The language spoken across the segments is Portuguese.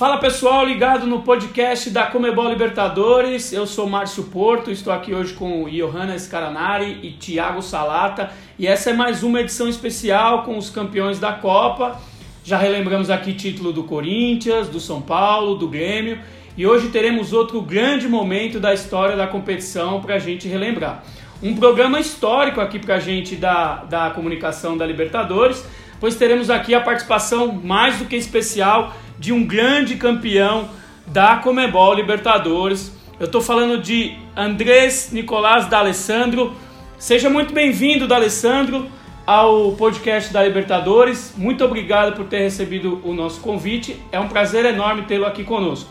Fala pessoal, ligado no podcast da Comebol Libertadores. Eu sou Márcio Porto, estou aqui hoje com Johanna Scaranari e Thiago Salata. E essa é mais uma edição especial com os campeões da Copa. Já relembramos aqui título do Corinthians, do São Paulo, do Grêmio. E hoje teremos outro grande momento da história da competição para a gente relembrar. Um programa histórico aqui para a gente da, da comunicação da Libertadores, pois teremos aqui a participação mais do que especial de um grande campeão da Comebol Libertadores. Eu estou falando de Andrés Nicolás D'Alessandro. Seja muito bem-vindo, D'Alessandro, ao podcast da Libertadores. Muito obrigado por ter recebido o nosso convite. É um prazer enorme tê-lo aqui conosco.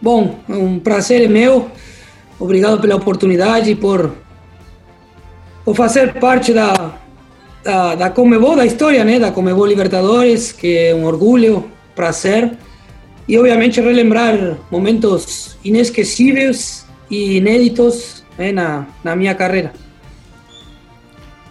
Bom, um prazer é meu. Obrigado pela oportunidade por, por fazer parte da, da, da Comebol, da história né, da Comebol Libertadores, que é um orgulho prazer e obviamente relembrar momentos inesquecíveis e inéditos né, na, na minha carreira.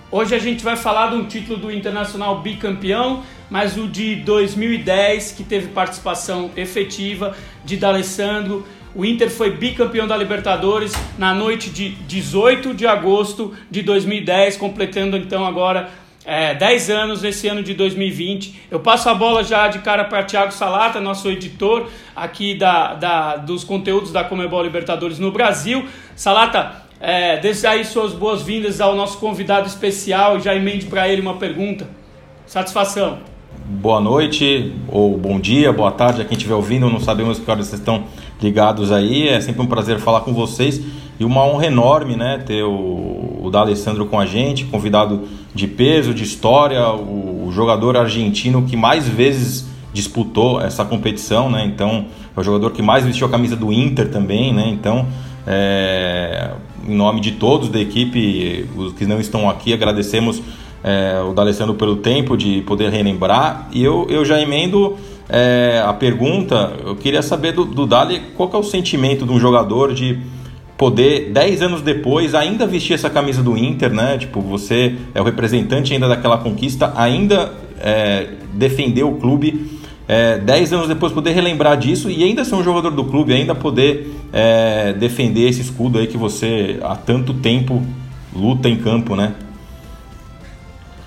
Hoje a gente vai falar de um título do Internacional bicampeão, mas o de 2010 que teve participação efetiva de D'Alessandro. O Inter foi bicampeão da Libertadores na noite de 18 de agosto de 2010, completando então agora é, 10 anos nesse ano de 2020. Eu passo a bola já de cara para Thiago Salata, nosso editor aqui da, da, dos conteúdos da Comebol Libertadores no Brasil. Salata, é, desde aí suas boas-vindas ao nosso convidado especial e já emende para ele uma pergunta. Satisfação. Boa noite, ou bom dia, boa tarde a quem estiver ouvindo. Não sabemos que horas vocês estão ligados aí. É sempre um prazer falar com vocês e uma honra enorme né, ter o, o D'Alessandro com a gente, convidado de peso, de história, o, o, jogador argentino que mais vezes disputou essa competição, né? Então, é o jogador que mais vestiu a camisa do Inter também, né? Então, é, em nome de todos da equipe, os que não estão aqui, agradecemos é, o D'Alessandro pelo tempo de poder relembrar. E eu, eu já emendo é, a pergunta, eu queria saber do, do Dali qual é o sentimento de um jogador de poder, 10 anos depois, ainda vestir essa camisa do Inter, né? Tipo, você é o representante ainda daquela conquista, ainda é, defender o clube. É, 10 anos depois poder relembrar disso e ainda ser um jogador do clube, ainda poder é, defender esse escudo aí que você há tanto tempo luta em campo, né?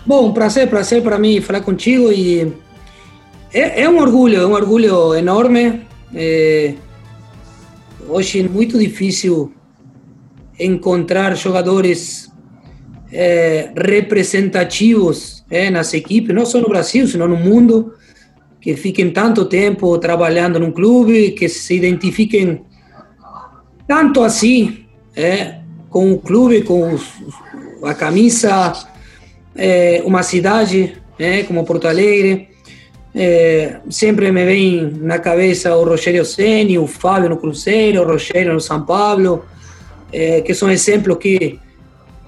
Bom, prazer, prazer para mim falar contigo e é, é um orgulho, é um orgulho enorme. É, hoje é muito difícil encontrar jogadores é, representativos é, equipes, não só no Brasil, sino no mundo, que fiquem tanto tempo trabalhando num clube, que se identifiquem tanto assim é, com o clube, com os, a camisa, é, uma cidade é, como Porto Alegre. É, sempre me vem na cabeça o Rogério Ceni, o Fábio no Cruzeiro, o Rogério no São Paulo, é, que são exemplos que,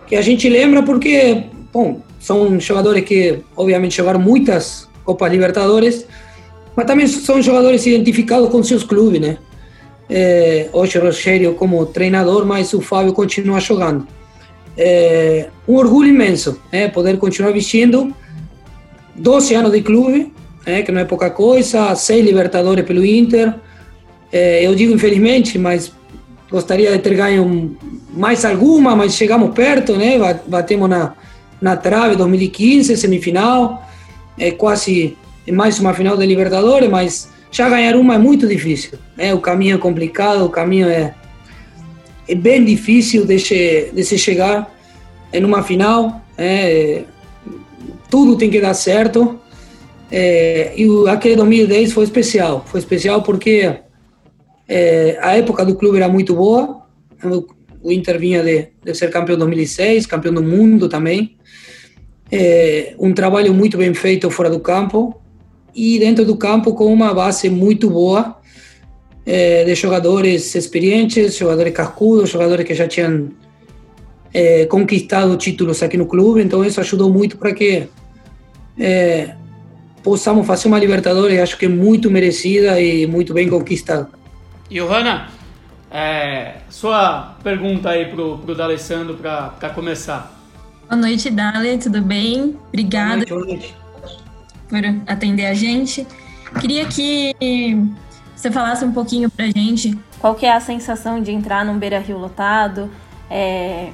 que a gente lembra porque, bom, são jogadores que obviamente jogaram muitas Copas Libertadores, mas também são jogadores identificados com seus clubes, né? É, hoje o Rogério como treinador, mas o Fábio continua jogando. É, um orgulho imenso, é, poder continuar vestindo 12 anos de clube, é, que não é pouca coisa, seis Libertadores pelo Inter. É, eu digo infelizmente, mas gostaria de ter ganho mais alguma, mas chegamos perto, né? Batemos na, na trave 2015, semifinal, é quase mais uma final de Libertadores, mas já ganhar uma é muito difícil. Né? O caminho é complicado, o caminho é, é bem difícil de, se, de se chegar em uma final. É, tudo tem que dar certo. É, e aquele 2010 foi especial. Foi especial porque é, a época do clube era muito boa. O Inter vinha de, de ser campeão em 2006, campeão do mundo também. É, um trabalho muito bem feito fora do campo e dentro do campo com uma base muito boa é, de jogadores experientes, jogadores cascudos, jogadores que já tinham é, conquistado títulos aqui no clube. Então isso ajudou muito para que possamos fazer uma Libertadores, acho que muito merecida e muito bem conquistada. Johanna, é, sua pergunta aí pro, pro D'Alessandro para começar. Boa noite, Dale, tudo bem? Obrigada boa noite, boa noite. por atender a gente. Queria que você falasse um pouquinho pra gente qual que é a sensação de entrar num Beira-Rio lotado, é,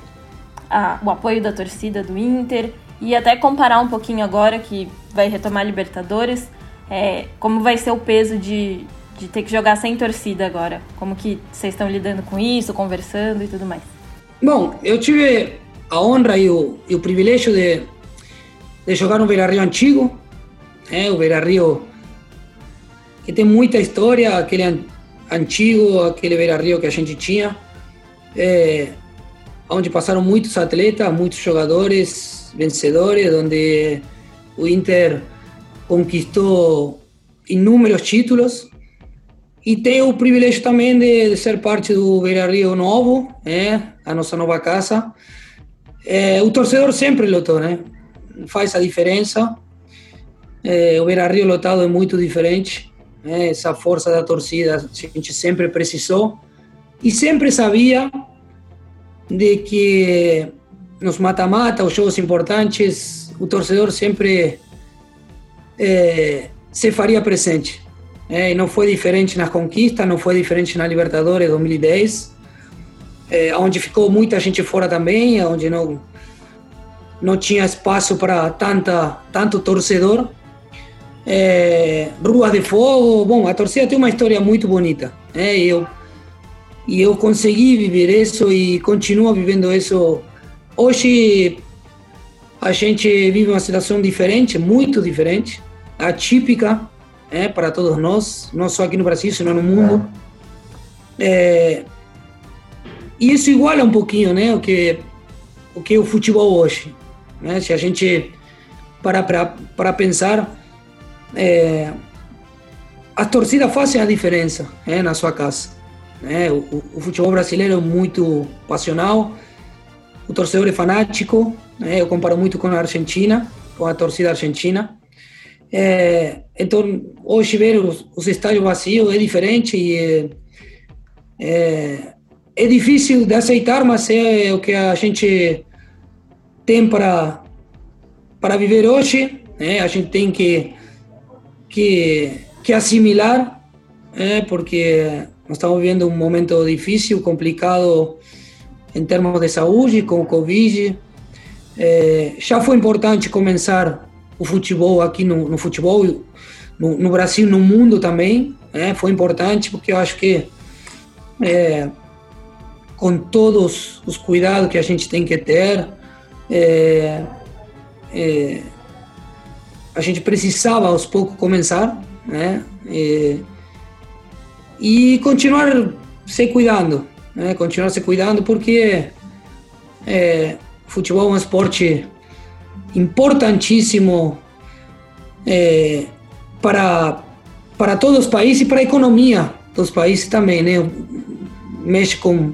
a, o apoio da torcida do Inter e até comparar um pouquinho agora que vai retomar a Libertadores, é, como vai ser o peso de, de ter que jogar sem torcida agora? Como que vocês estão lidando com isso, conversando e tudo mais? Bom, eu tive a honra e o, e o privilégio de, de jogar no Beira Rio antigo, é, o Beira Rio que tem muita história, aquele antigo, aquele Beira Rio que a gente tinha, é, onde passaram muitos atletas, muitos jogadores vencedores, onde o Inter conquistou inúmeros títulos e tenho o privilégio também de, ser parte do Beira Rio Novo, né? a nossa nova casa. É, o torcedor sempre lotou, né? Faz a diferença. É, o Beira Rio lotado é muito diferente. Né? Essa força da torcida a gente sempre precisou e sempre sabia de que nos mata-mata, os jogos importantes, o torcedor sempre é, se faria presente. É, não foi diferente nas conquistas, não foi diferente na Libertadores 2010, é, onde ficou muita gente fora também, onde não não tinha espaço para tanta tanto torcedor. É, Ruas de Fogo, bom, a torcida tem uma história muito bonita, é, eu e eu consegui viver isso e continuo vivendo isso. Hoje a gente vive uma situação diferente, muito diferente, atípica, é, para todos nós, não só aqui no Brasil, sino no mundo. É, e isso iguala um pouquinho né, o, que, o que é o futebol hoje. Né? Se a gente para para pensar, é, as torcidas fazem a diferença é, na sua casa. Né? O, o, futebol brasileiro é muito passional, o torcedor é fanático, né? eu comparo muito com a Argentina, com a torcida argentina. É, então, hoje ver os, os, estádios vazios é diferente e é, é, difícil de aceitar, mas é o que a gente tem para, para viver hoje. Né? A gente tem que, que, que assimilar, né? porque nós estamos vivendo um momento difícil, complicado em termos de saúde, com o Covid. É, já foi importante começar o futebol aqui no, no futebol, no, no, Brasil, no mundo também. Né? Foi importante porque eu acho que é, com todos os cuidados que a gente tem que ter, é, é, a gente precisava aos poucos começar, né? E, e continuar se cuidando, né? Continuar se cuidando porque é, futebol é um esporte importantíssimo é, para, para todos os países e para a economia dos países também, né? Mexe com,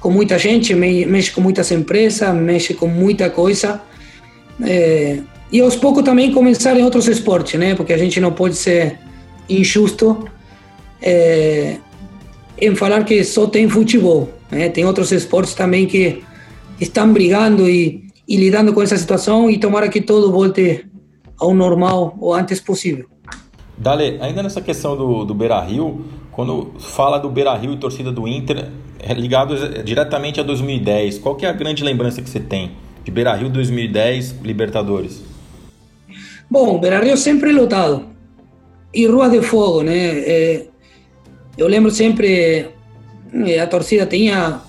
com muita gente, mexe com muitas empresas, mexe com muita coisa. É, e aos poucos também começar em outros esportes, né? Porque a gente não pode ser injusto é, em falar que só tem futebol. Né? Tem outros esportes também que estão brigando e e lidando com essa situação e tomara que tudo volte ao normal o antes possível. Dale, ainda nessa questão do, do Beira Rio, quando fala do Beira Rio e torcida do Inter, é ligado diretamente a 2010, qual que é a grande lembrança que você tem de Beira Rio 2010, Libertadores? Bom, Beira Rio sempre lotado e Ruas de Fogo, né? É, eu lembro sempre é, a torcida tinha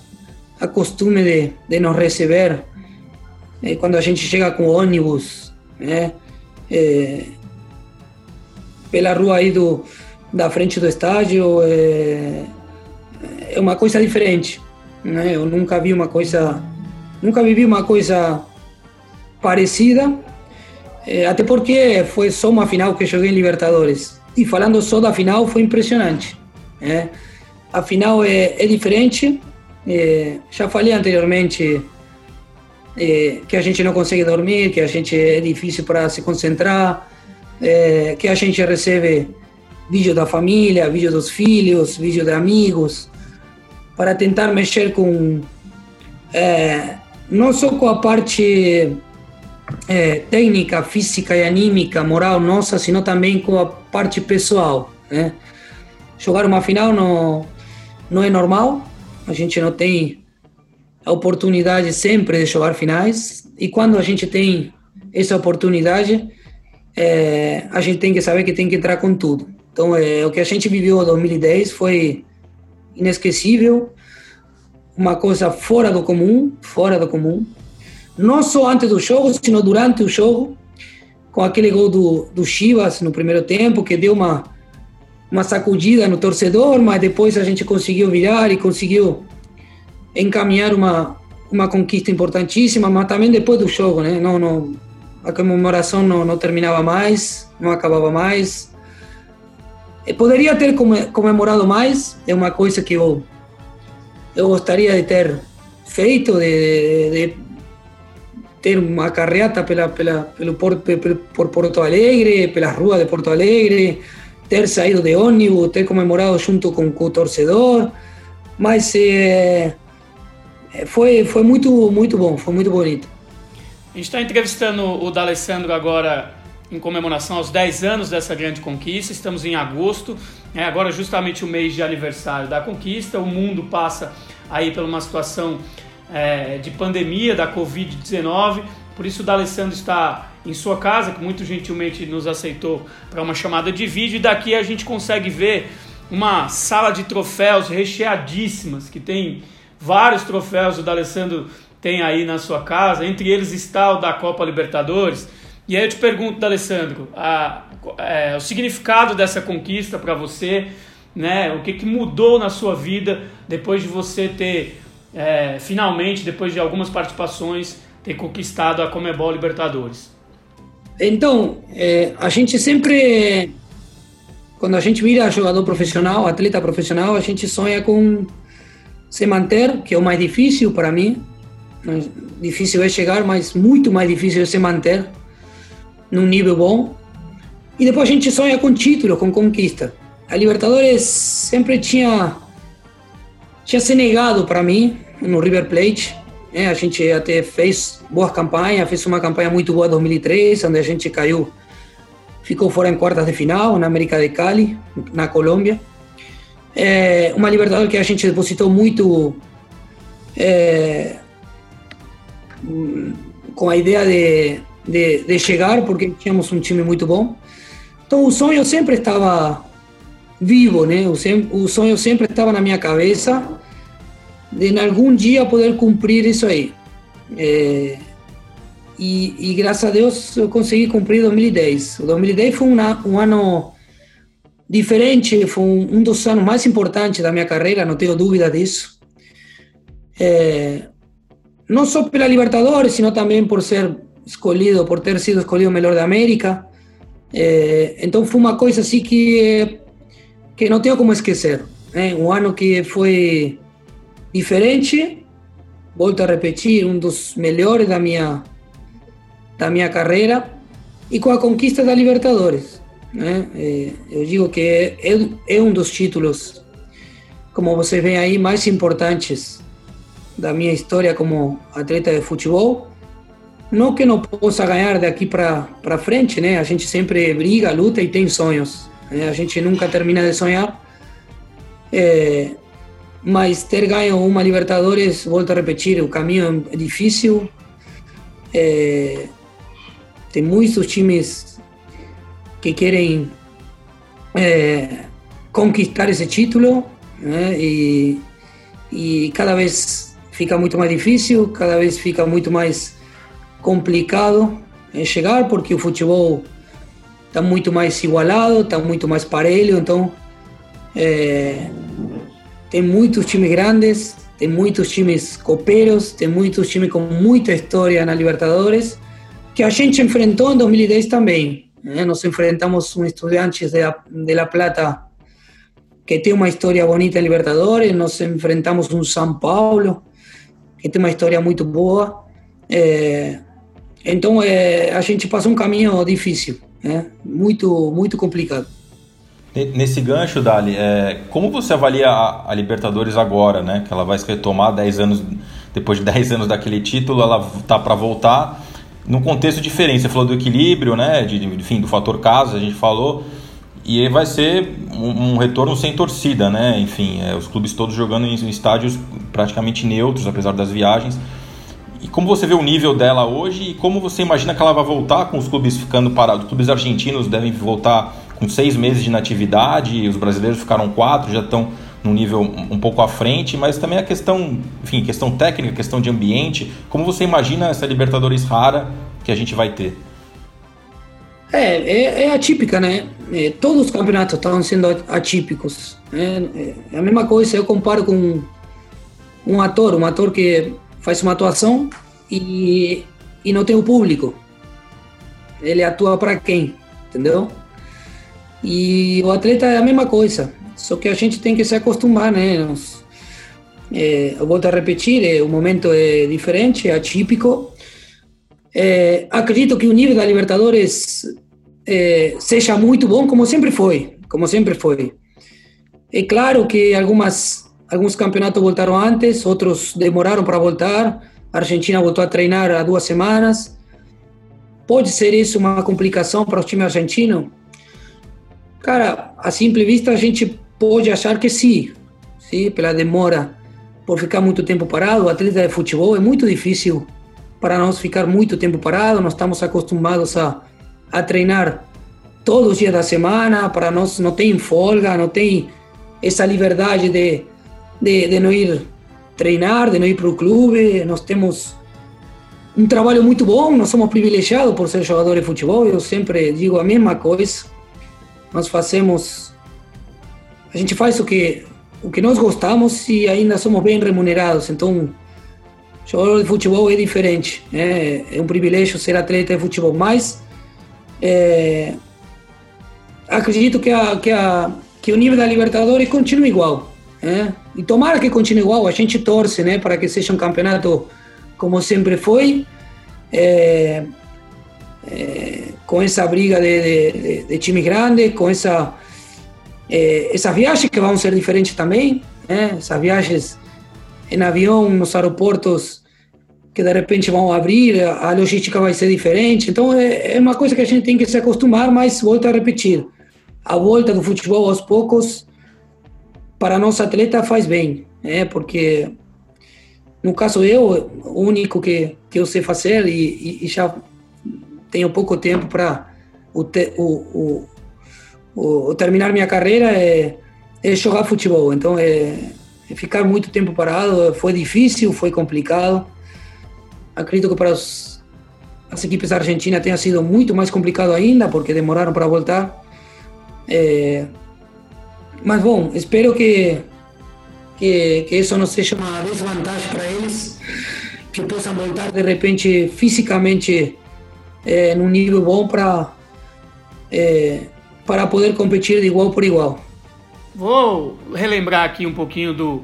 a costume de, de nos receber é, quando a gente chega com ônibus, né? É, pela rua aí do, da frente do estádio, é, é uma coisa diferente. Né? Eu nunca vi uma coisa, nunca vivi uma coisa parecida, é, até porque foi só uma final que joguei em Libertadores. E falando só da final, foi impressionante. Né? A final é, é diferente, é, já falei anteriormente é, que a gente não consegue dormir, que a gente é difícil para se concentrar, é, que a gente recebe vídeo da família, vídeo dos filhos, vídeo de amigos, para tentar mexer com é, não só com a parte é, técnica, física e anímica, moral nossa, sino também com a parte pessoal. Né? Jogar uma final não, não é normal, a gente não tem a oportunidade sempre de jogar finais, e quando a gente tem essa oportunidade, é, a gente tem que saber que tem que entrar com tudo. Então, é, o que a gente viveu em 2010 foi inesquecível, uma coisa fora do comum, fora do comum não só antes do jogo, sino durante o jogo, com aquele gol do, do Chivas no primeiro tempo, que deu uma, uma sacudida no torcedor, mas depois a gente conseguiu virar e conseguiu encaminhar uma, uma conquista importantíssima, mas também depois do jogo, né? Não, não, a comemoração não, não terminava mais, não acabava mais. Eu poderia ter comemorado mais, é uma coisa que eu, eu gostaria de ter feito, de, de, de ter uma carreata pela, pela, pelo por, por Porto Alegre, pelas ruas de Porto Alegre, ter saído de ônibus, ter comemorado junto com, o torcedor, mas é, foi, foi muito, muito bom, foi muito bonito. A gente está entrevistando o D'Alessandro agora em comemoração aos 10 anos dessa grande conquista, estamos em agosto, é agora justamente o mês de aniversário da conquista, o mundo passa aí por uma situação é, de pandemia da Covid-19. Por isso o D'Alessandro está em sua casa, que muito gentilmente nos aceitou para uma chamada de vídeo. E daqui a gente consegue ver uma sala de troféus recheadíssimas, que tem vários troféus o D'Alessandro tem aí na sua casa. Entre eles está o da Copa Libertadores. E aí eu te pergunto, D'Alessandro, a, é, o significado dessa conquista para você, né? O que, que mudou na sua vida depois de você ter é, finalmente, depois de algumas participações, ter conquistado a Comebol Libertadores? Então, é, a gente sempre, quando a gente vira jogador profissional, atleta profissional, a gente sonha com se manter, que é o mais difícil para mim. Difícil é chegar, mas muito mais difícil é se manter num nível bom. E depois a gente sonha com título, com conquista. A Libertadores sempre tinha tinha se negado para mim no River Plate. É, a gente até fez boa campanha, fez uma campanha muito boa em 2003, onde a gente caiu, ficou fora em quartas de final, na América de Cali, na Colômbia. É, uma Libertadores que a gente depositou muito é, com a ideia de, de, de, chegar, porque tínhamos um time muito bom. Então o sonho sempre estava vivo, né? O, o sonho sempre estava na minha cabeça de em algum dia poder cumprir isso aí. É, e, e, graças a Deus eu consegui cumprir 2010. O 2010 foi um, um ano diferente, foi um, dos anos mais importantes da minha carreira, não tenho dúvida disso. É, não só pela Libertadores, sino também por ser escolhido, por ter sido escolhido o melhor da América. É, então foi uma coisa assim que que não tenho como esquecer. Né? Um ano que foi diferente, volto a repetir, um dos melhores da minha, da minha carreira, e com a conquista da Libertadores. Né? É, eu digo que é, é um dos títulos, como você vê aí, mais importantes da minha história como atleta de futebol. Não que não possa ganhar daqui para frente, né? A gente sempre briga, luta e tem sonhos. Né? A gente nunca termina de sonhar. É, mas ter ganho uma Libertadores, volto a repetir, o caminho é difícil. É, tem muitos times que querem é, conquistar esse título né? e, e cada vez fica muito mais difícil, cada vez fica muito mais complicado chegar, porque o futebol está muito mais igualado, está muito mais parelho, então é, tem muitos times grandes, tem muitos times copeiros, tem muitos times com muita história na Libertadores, que a gente enfrentou em 2010 também. Né? Nós enfrentamos um Estudiantes de La, de La Plata que tem uma história bonita em Libertadores, nós enfrentamos um São Paulo que tem uma história muito boa. É, então é, a gente passou um caminho difícil, muito, muito complicado. Nesse gancho, Dali, é, como você avalia a, a, Libertadores agora, né? Que ela vai se retomar 10 anos, depois de 10 anos daquele título, ela tá para voltar. Num contexto diferente. Você falou do equilíbrio, né? De, enfim, do fator casa, a gente falou. E vai ser um, um retorno sem torcida, né? Enfim, é, os clubes todos jogando em, estádios praticamente neutros, apesar das viagens. E como você vê o nível dela hoje e como você imagina que ela vai voltar com os clubes ficando parados? Os clubes argentinos devem voltar com seis meses de inatividade, os brasileiros ficaram quatro, já estão num nível um pouco à frente, mas também a questão, enfim, questão técnica, questão de ambiente. Como você imagina essa Libertadores rara que a gente vai ter? É, é, é atípica, né? É, todos os campeonatos estão sendo atípicos. Né? É a mesma coisa, eu comparo com um ator, um ator que faz uma atuação e, e não tem o público. Ele atua para quem, entendeu? E o atleta é a mesma coisa, só que a gente tem que se acostumar, né? Nos, é, eu volto a repetir, é, o momento é diferente, é atípico. É, acredito que o nível da Libertadores seja muito bom, como sempre foi, como sempre foi. É claro que algumas alguns campeonatos voltaram antes, outros demoraram para voltar. A Argentina voltou a treinar há duas semanas. Pode ser isso uma complicação para o time argentino? Cara, a simple vista a gente pode achar que sim, sim, pela demora por ficar muito tempo parado. O atleta de futebol é muito difícil para nós ficar muito tempo parado. Nós estamos acostumados a, a treinar todos os dias da semana. Para nós não tem folga, não tem essa liberdade de de, de não ir treinar, de não ir para o clube. Nós temos um trabalho muito bom, nós somos privilegiados por ser jogadores de futebol. Eu sempre digo a mesma coisa. Nós fazemos, a gente faz o que o que nós gostamos e ainda somos bem remunerados. Então, jogador de futebol é diferente. É, é um privilégio ser atleta de futebol, mas é, acredito que, a, que, a, que o nível da Libertadores continua igual. É? E tomara que continue igual, a gente torce né, para que seja um campeonato como sempre foi, é, é, com essa briga de, de, de, time grande, com essa, é, essas viagens que vão ser diferentes também, né? essas viagens em avião, nos aeroportos que de repente vão abrir, a logística vai ser diferente. Então é, é uma coisa que a gente tem que se acostumar, mas volto a repetir, a volta do futebol aos poucos para nosso atleta faz bem, é porque no caso eu, o único que, que eu sei fazer e, e já tenho pouco tempo para o, o, o, o, terminar minha carreira é, é jogar futebol. Então é, é, ficar muito tempo parado foi difícil, foi complicado. Acredito que para os, as equipes argentinas tenha sido muito mais complicado ainda porque demoraram para voltar. É, mas bom, espero que, que, que isso não seja uma desvantagem para eles, que possam voltar de repente fisicamente é, num nível bom para é, para poder competir de igual por igual. Vou relembrar aqui um pouquinho do,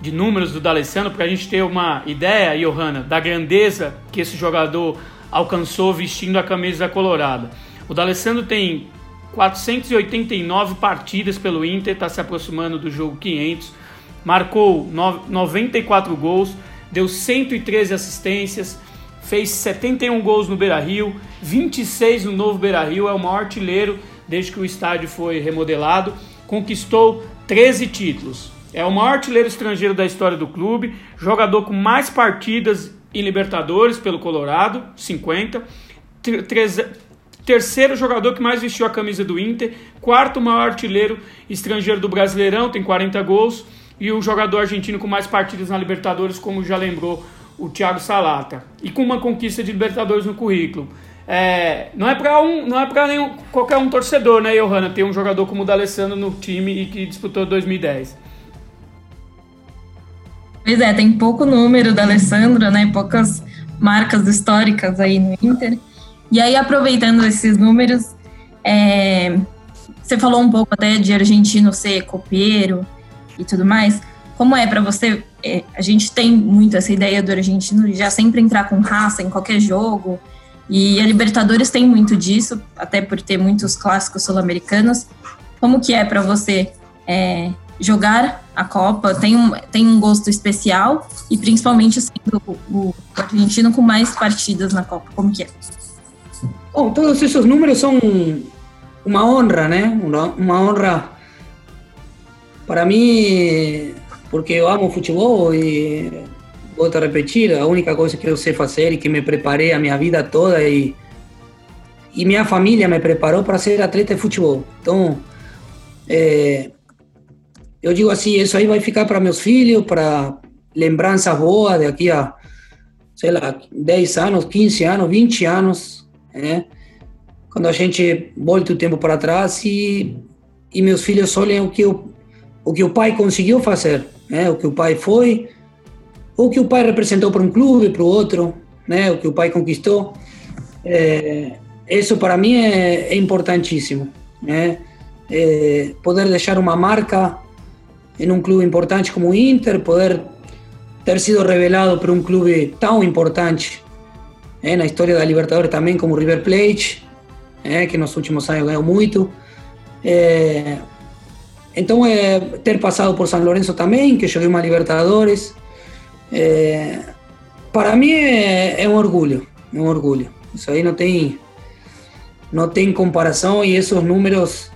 de números do D'Alessandro para a gente ter uma ideia, Johanna, da grandeza que esse jogador alcançou vestindo a camisa colorada. O D'Alessandro tem 489 partidas pelo Inter, está se aproximando do jogo 500. Marcou 94 gols, deu 113 assistências, fez 71 gols no Beira-Rio, 26 no novo Beira-Rio, é o maior artilheiro desde que o estádio foi remodelado, conquistou 13 títulos. É o maior artilheiro estrangeiro da história do clube, jogador com mais partidas em Libertadores pelo Colorado, 50, terceiro jogador que mais vestiu a camisa do Inter, quarto maior artilheiro estrangeiro do Brasileirão, tem 40 gols, e o jogador argentino com mais partidas na Libertadores, como já lembrou o Thiago Salata, e com uma conquista de Libertadores no currículo. É, não é para um, não é para nenhum qualquer um torcedor, né, Johanna, ter um jogador como o D'Alessandro no time e que disputou 2010. Pois é, tem pouco número da Alessandro, né? Poucas marcas históricas aí no Inter. E aí, aproveitando esses números, é, você falou um pouco até de argentino ser copeiro e tudo mais. Como é para você? É, a gente tem muito essa ideia do argentino já sempre entrar com raça em qualquer jogo. E a Libertadores tem muito disso, até por ter muitos clássicos sul-americanos. Como que é para você é, jogar a Copa tem um, tem um gosto especial e principalmente sendo o, o argentino com mais partidas na Copa? Como que é? Bom, todos esses números são uma honra, né? Uma, uma honra para mim, porque eu amo futebol e vou te repetir, a única coisa que eu sei fazer e que me preparei a minha vida toda e e minha família me preparou para ser atleta de futebol. Então, é, eu digo assim, isso aí vai ficar para meus filhos, para lembrança boa daqui a, sei lá, 10 anos, 15 anos, 20 anos, né? Quando a gente volta o tempo para trás e, e meus filhos olhem o que, o, o que o pai conseguiu fazer, né? O que o pai foi, o que o pai representou para um clube, para o outro, né? O que o pai conquistou. É, isso para mim é, é importantíssimo, né? É, poder deixar uma marca em um clube importante como o Inter, poder ter sido revelado por um clube tão importante é, na história da Libertadores também como o River Plate, que nos últimos anos ganhou muito. Então, é, ter passado por São Lourenço também, que joguei uma Libertadores, é, para mim é, é um orgulho, é um orgulho. Isso aí não tem não tem comparação e esses números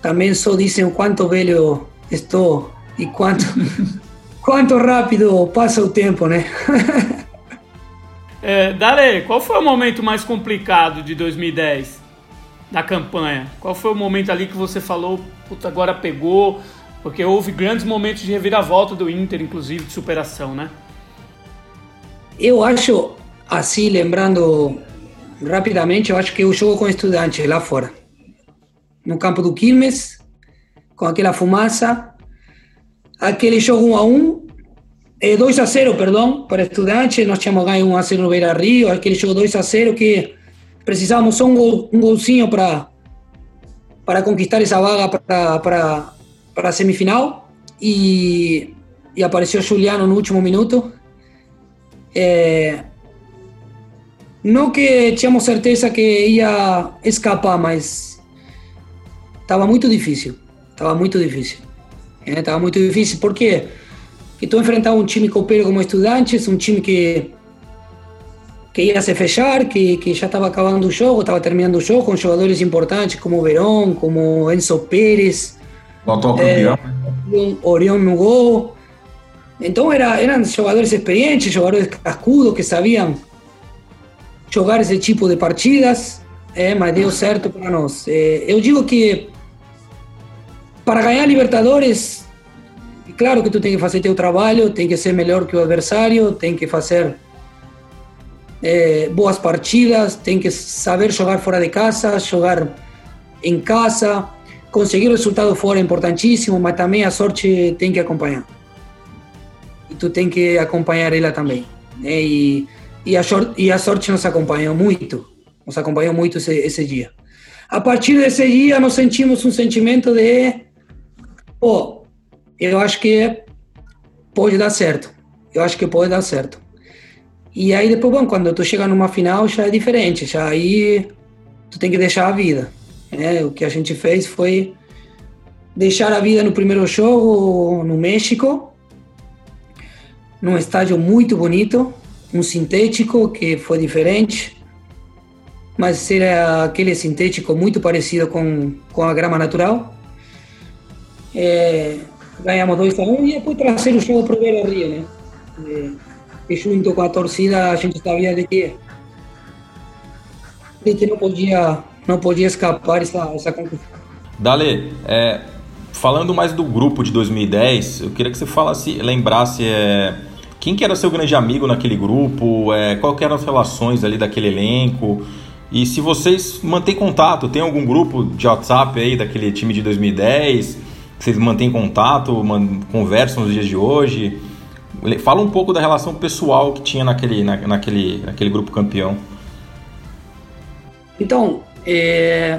também só dizem o quanto velho estou e quanto, quanto rápido passa o tempo, né? é, Dale, qual foi o momento mais complicado de 2010 da campanha? Qual foi o momento ali que você falou, puta, agora pegou? Porque houve grandes momentos de reviravolta do Inter, inclusive de superação, né? Eu acho, assim, lembrando rapidamente, eu acho que o jogo com estudantes lá fora. No campo do Quilmes, com aquela fumaça. Aquele jogo 1 a 1 eh, 2 a 0, perdão, para estudantes. Nós tínhamos ganho 1 a 0 no Beira Rio. Aquele jogo 2 a 0 que precisávamos só um, gol, um golzinho para, para conquistar essa vaga para, para, para a semifinal. E, e apareceu Juliano no último minuto. É, não que tínhamos certeza que ia escapar, mas estava muito difícil. Estava muito difícil. Estava muito difícil. Por quê? Porque tu enfrentava um time copeiro como estudantes, um time que que ia se fechar, que, que já estava acabando o jogo, estava terminando o jogo, com jogadores importantes como Verón, como Enzo Pérez. Atual campeão. É, Orión no gol. Então era, eram jogadores experientes, jogadores cascudos que sabiam jogar esse tipo de partidas, é, mas deu certo para nós. Eu digo que para ganhar Libertadores, claro que tu tem que fazer teu trabalho, tem que ser melhor que o adversário, tem que fazer é, boas partidas, tem que saber jogar fora de casa, jogar em casa, conseguir resultado fora é importantíssimo, mas também a sorte tem que acompanhar. E tu tem que acompanhar ela também. Né? E e a, e a sorte nos acompanhou muito, nos acompanhou muito esse, esse dia. A partir desse dia, nós sentimos um sentimento de, pô, eu acho que pode dar certo, eu acho que pode dar certo. E aí depois, bom, quando tu chega numa final já é diferente, já aí tu tem que deixar a vida. Né? O que a gente fez foi deixar a vida no primeiro jogo no México, num estádio muito bonito, um sintético que foi diferente, mas era aquele sintético muito parecido com, com a grama natural. É, ganhamos 2 a 1 um, e depois trazer o jogo para o Beira Rio, né? E, junto com a torcida a gente sabia de que, de que não podia não podia escapar essa, essa conquista. Dale, é, falando mais do grupo de 2010, eu queria que você falasse, lembrasse é, quem que era seu grande amigo naquele grupo? É, qual eram as relações ali daquele elenco? E se vocês mantêm contato, tem algum grupo de WhatsApp aí daquele time de 2010? Que vocês mantêm contato, man, conversam nos dias de hoje? Fala um pouco da relação pessoal que tinha naquele, na, naquele, naquele grupo campeão. Então, é...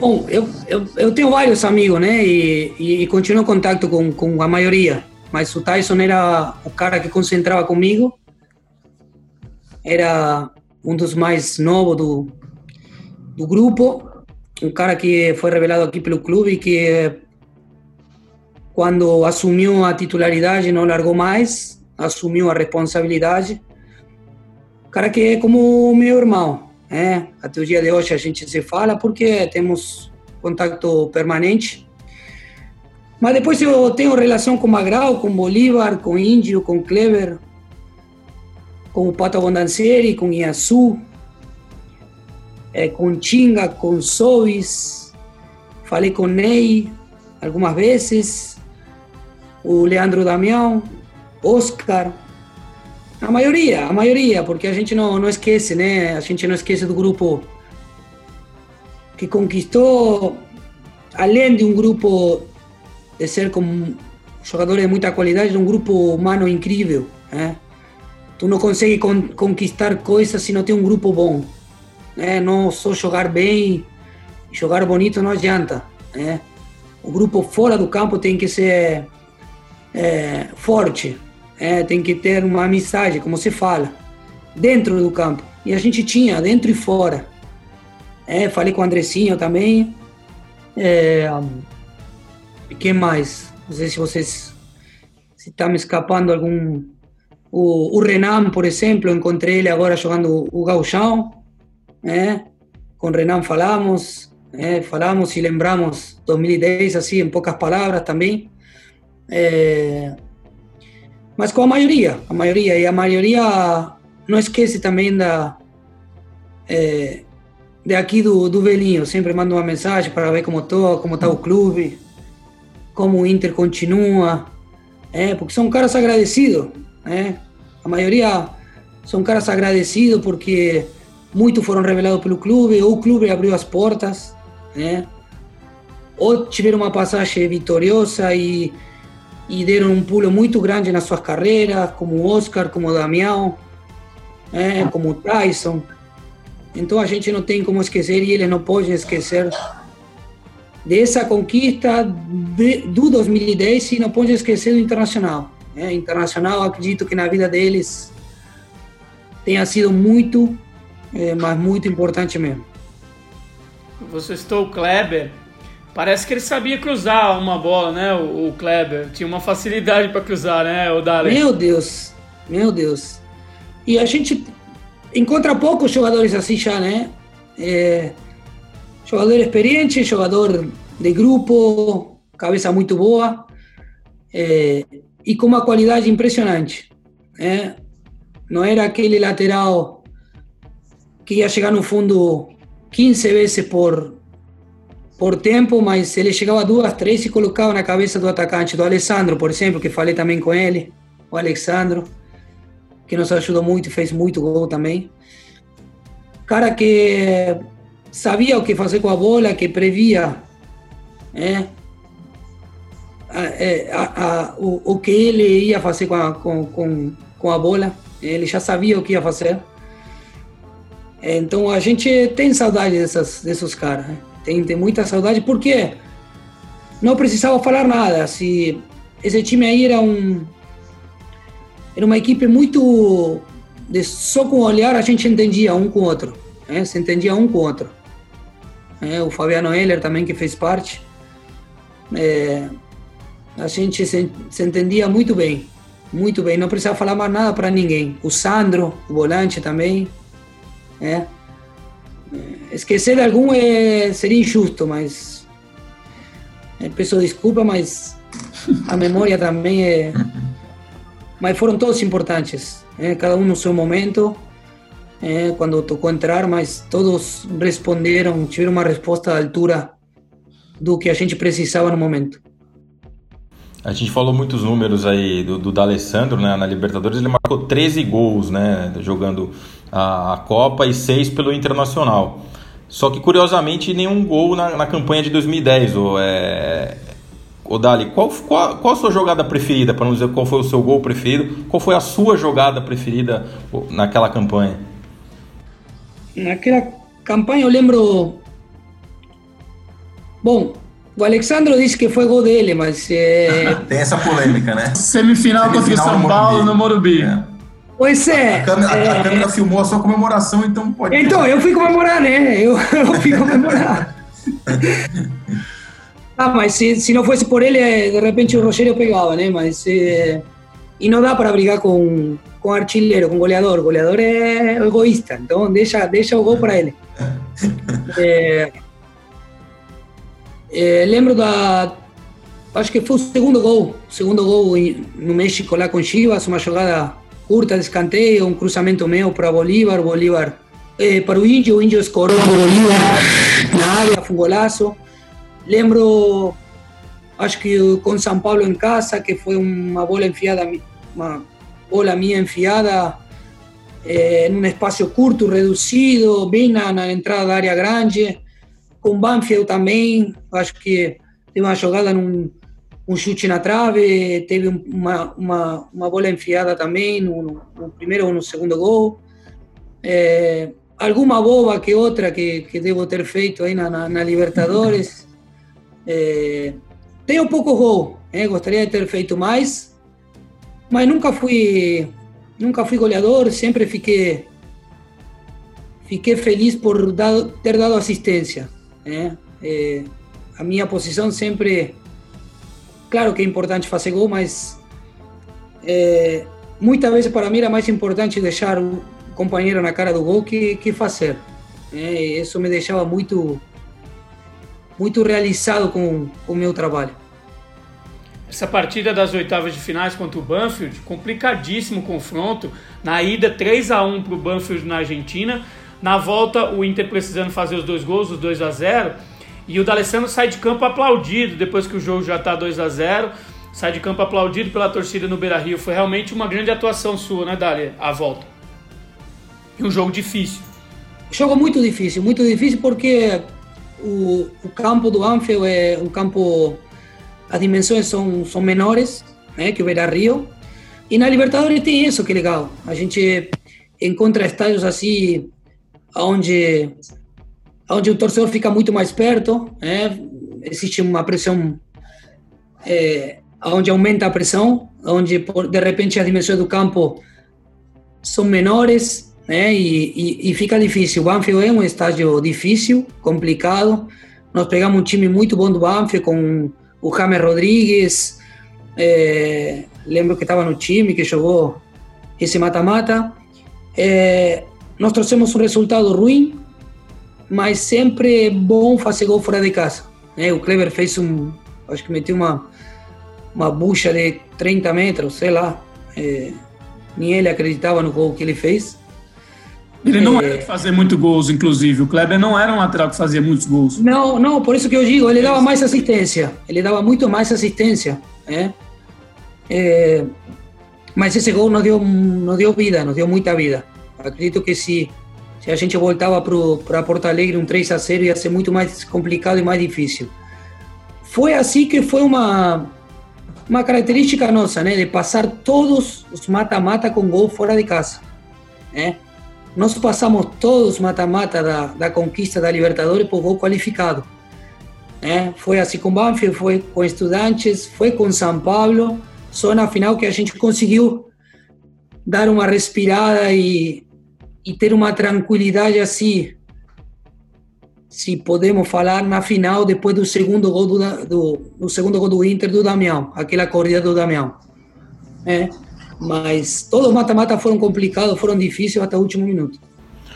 bom, eu, eu, eu tenho vários amigos, né? E, e, e continuo contato com, com a maioria mas o Tyson era o cara que concentrava comigo, era um dos mais novos do, do grupo, um cara que foi revelado aqui pelo clube e que quando assumiu a titularidade, não largou mais, assumiu a responsabilidade. Cara que é como meu irmão, né? Até o dia de hoje a gente se fala porque temos contato permanente. Mas depois eu tenho relação com Magrau, com Bolívar, com Índio, com Clever, com o Pato Bondancieri, com Iaçu, é, com Tinga, com Sois. Falei com Ney algumas vezes, o Leandro Damião, Oscar. A maioria, a maioria, porque a gente não, não esquece, né? A gente não esquece do grupo que conquistou, além de um grupo de ser com jogadores de muita qualidade, um grupo humano incrível, né? Tu não consegue con conquistar coisas se não tem um grupo bom, né? Não só jogar bem, jogar bonito não adianta, né? O grupo fora do campo tem que ser é, forte, é, tem que ter uma amizade, como se fala, dentro do campo. E a gente tinha, dentro e fora. É, falei com o Andressinho também. É, quem mais? Não sei se vocês. Se está me escapando algum. O, o, Renan, por exemplo, encontrei ele agora jogando o Gauchão. É, com o Renan falamos. É, falamos e lembramos 2010, assim, em poucas palavras também. É, mas com a maioria, a maioria, e a maioria não esquece também da. É, de aqui do, do Velhinho, sempre manda uma mensagem para ver como estou, como está o clube, como o Inter continua, é, porque são caras agradecidos, né? A maioria são caras agradecidos porque muitos foram revelados pelo clube, ou o clube abriu as portas, né? Ou tiveram uma passagem vitoriosa e, e deram um pulo muito grande nas suas carreiras, como o Oscar, como o Damião, né? como o Tyson. Então a gente não tem como esquecer e eles não podem esquecer dessa conquista de, do 2010 e não podem esquecer do Internacional. É, internacional, acredito que na vida deles tenha sido muito, é, mas muito importante mesmo. Você citou o Kleber. Parece que ele sabia cruzar uma bola, né? O, o Kleber tinha uma facilidade para cruzar, né, o Dali? Meu Deus, meu Deus. E a gente encontra poucos jogadores assim já, né? É, jogador experiente, jogador de grupo, cabeça muito boa e com uma qualidade impressionante. Né? Não era aquele lateral que ia chegar no fundo 15 vezes por, por tempo, mas ele chegava duas, três e colocava na cabeça do atacante, do Alessandro, por exemplo, que falei também com ele, o Alexandro, que nos ajudou muito fez muito gol também. Cara que sabia o que fazer com a bola, que previa é, a, a, a, o, o que ele ia fazer com a, com, com, com a bola, ele já sabia o que ia fazer. Então a gente tem saudade dessas, desses caras, né? tem, tem muita saudade, porque não precisava falar nada. Se esse time aí era um era uma equipe muito de, só com o olhar a gente entendia um com o outro, né? se entendia um com o outro. É, o Fabiano Heller também que fez parte, é, a gente se, se entendia muito bem, muito bem. Não precisava falar mais nada para ninguém. O Sandro, o volante também, é. Esquecer de algum é, seria injusto, mas. É, peço desculpa, mas a memória também é. Mas foram todos importantes, é, cada um no seu momento. É, quando tocou entrar, mas todos responderam, tiveram uma resposta à altura do que a gente precisava no momento. A gente falou muitos números aí do, do D'Alessandro, né? Na Libertadores ele marcou 13 gols, né? Jogando a, a Copa e 6 pelo Internacional. Só que curiosamente nenhum gol na, na campanha de 2010. Ou, é... Ô Dali, qual, qual, qual a sua jogada preferida? Para não dizer qual foi o seu gol preferido, qual foi a sua jogada preferida naquela campanha? Naquela campanha eu lembro. Bom, o Alexandro disse que foi gol dele, mas. É... Tem essa polêmica, né? Semifinal, Semifinal contra o São Paulo no Morumbi. É. Pois é. A câmera, é... a câmera, filmou a sua comemoração, então pode. Então, eu fui comemorar, né? Eu, eu fui comemorar. Ah, mas se, se não fosse por ele, eh, de repente o Rogério pegava, né? Mas. Eh, e não dá para brigar com, com artilheiro, com goleador. O goleador é egoísta, então deixa, deixa o gol para ele. É, é, lembro da. Acho que foi o segundo gol. Segundo gol no México lá com Chivas, uma jogada curta de escanteio, um cruzamento meu para Bolívar. Bolívar eh, para o Índio, o Índio escorou Bolívar na área, foi um golaço. Lembro, acho que com São Paulo em casa, que foi uma bola enfiada, uma bola minha enfiada eh, em um espaço curto, reduzido, bem na, na entrada da área grande. Com Banfield também, acho que teve uma jogada num um chute na trave, teve uma, uma, uma bola enfiada também no, no, primeiro ou no segundo gol. É, alguma boba que outra que, que devo ter feito aí na, na, na Libertadores. É, tenho pouco gol, é, gostaria de ter feito mais, mas nunca fui nunca fui goleador, sempre fiquei fiquei feliz por ter dado assistência. É, é, a minha posição sempre Claro que é importante fazer gol, mas é, muitas vezes para mim era mais importante deixar o companheiro na cara do gol que, que fazer. Isso me deixava muito, muito realizado com o meu trabalho. Essa partida das oitavas de finais contra o Banfield, complicadíssimo confronto. Na ida, 3 a 1 para o Banfield na Argentina. Na volta, o Inter precisando fazer os dois gols, os 2 a 0 e o D'Alessandro sai de campo aplaudido depois que o jogo já está 2 a 0 Sai de campo aplaudido pela torcida no Beira Rio. Foi realmente uma grande atuação sua, né, Dali? A volta. E um jogo difícil. Jogo muito difícil, muito difícil porque o, o campo do Anfield é um campo. As dimensões são, são menores né, que o Beira Rio. E na Libertadores tem isso que é legal. A gente encontra estádios assim, onde onde o torcedor fica muito mais perto, né? existe uma pressão, é, onde aumenta a pressão, onde de repente as dimensões do campo são menores, né? E, e, e, fica difícil. O Banfield é um estádio difícil, complicado. Nós pegamos um time muito bom do Banfield com o James Rodrigues, é, lembro que estava no time, que jogou esse mata-mata. É, nós trouxemos um resultado ruim, mas sempre é bom fazer gol fora de casa. Né? O Kleber fez um, acho que meteu uma, uma bucha de 30 metros, sei lá. É, nem ele acreditava no gol que ele fez. Ele não é, era de fazer muitos gols, inclusive. O Kleber não era um lateral que fazia muitos gols. Não, não, por isso que eu digo, ele dava mais assistência. Ele dava muito mais assistência. Né? É, mas esse gol não deu, não deu vida, não deu muita vida. Acredito que se se a gente voltava para Porto Alegre um 3 a 0 ia ser muito mais complicado e mais difícil. Foi assim que foi uma uma característica nossa, né, de passar todos os mata-mata com gol fora de casa, né? Nós passamos todos os mata-mata da, da conquista da Libertadores por gol qualificado. Né? Foi assim com Banfield, foi com Estudantes, foi com São Paulo, só na final que a gente conseguiu dar uma respirada e e ter uma tranquilidade assim, se podemos falar na final depois do segundo gol do, do, do segundo gol do Inter do Damião, aquela corrida do Damião. É, mas todos os mata-mata foram complicados, foram difíceis até o último minuto.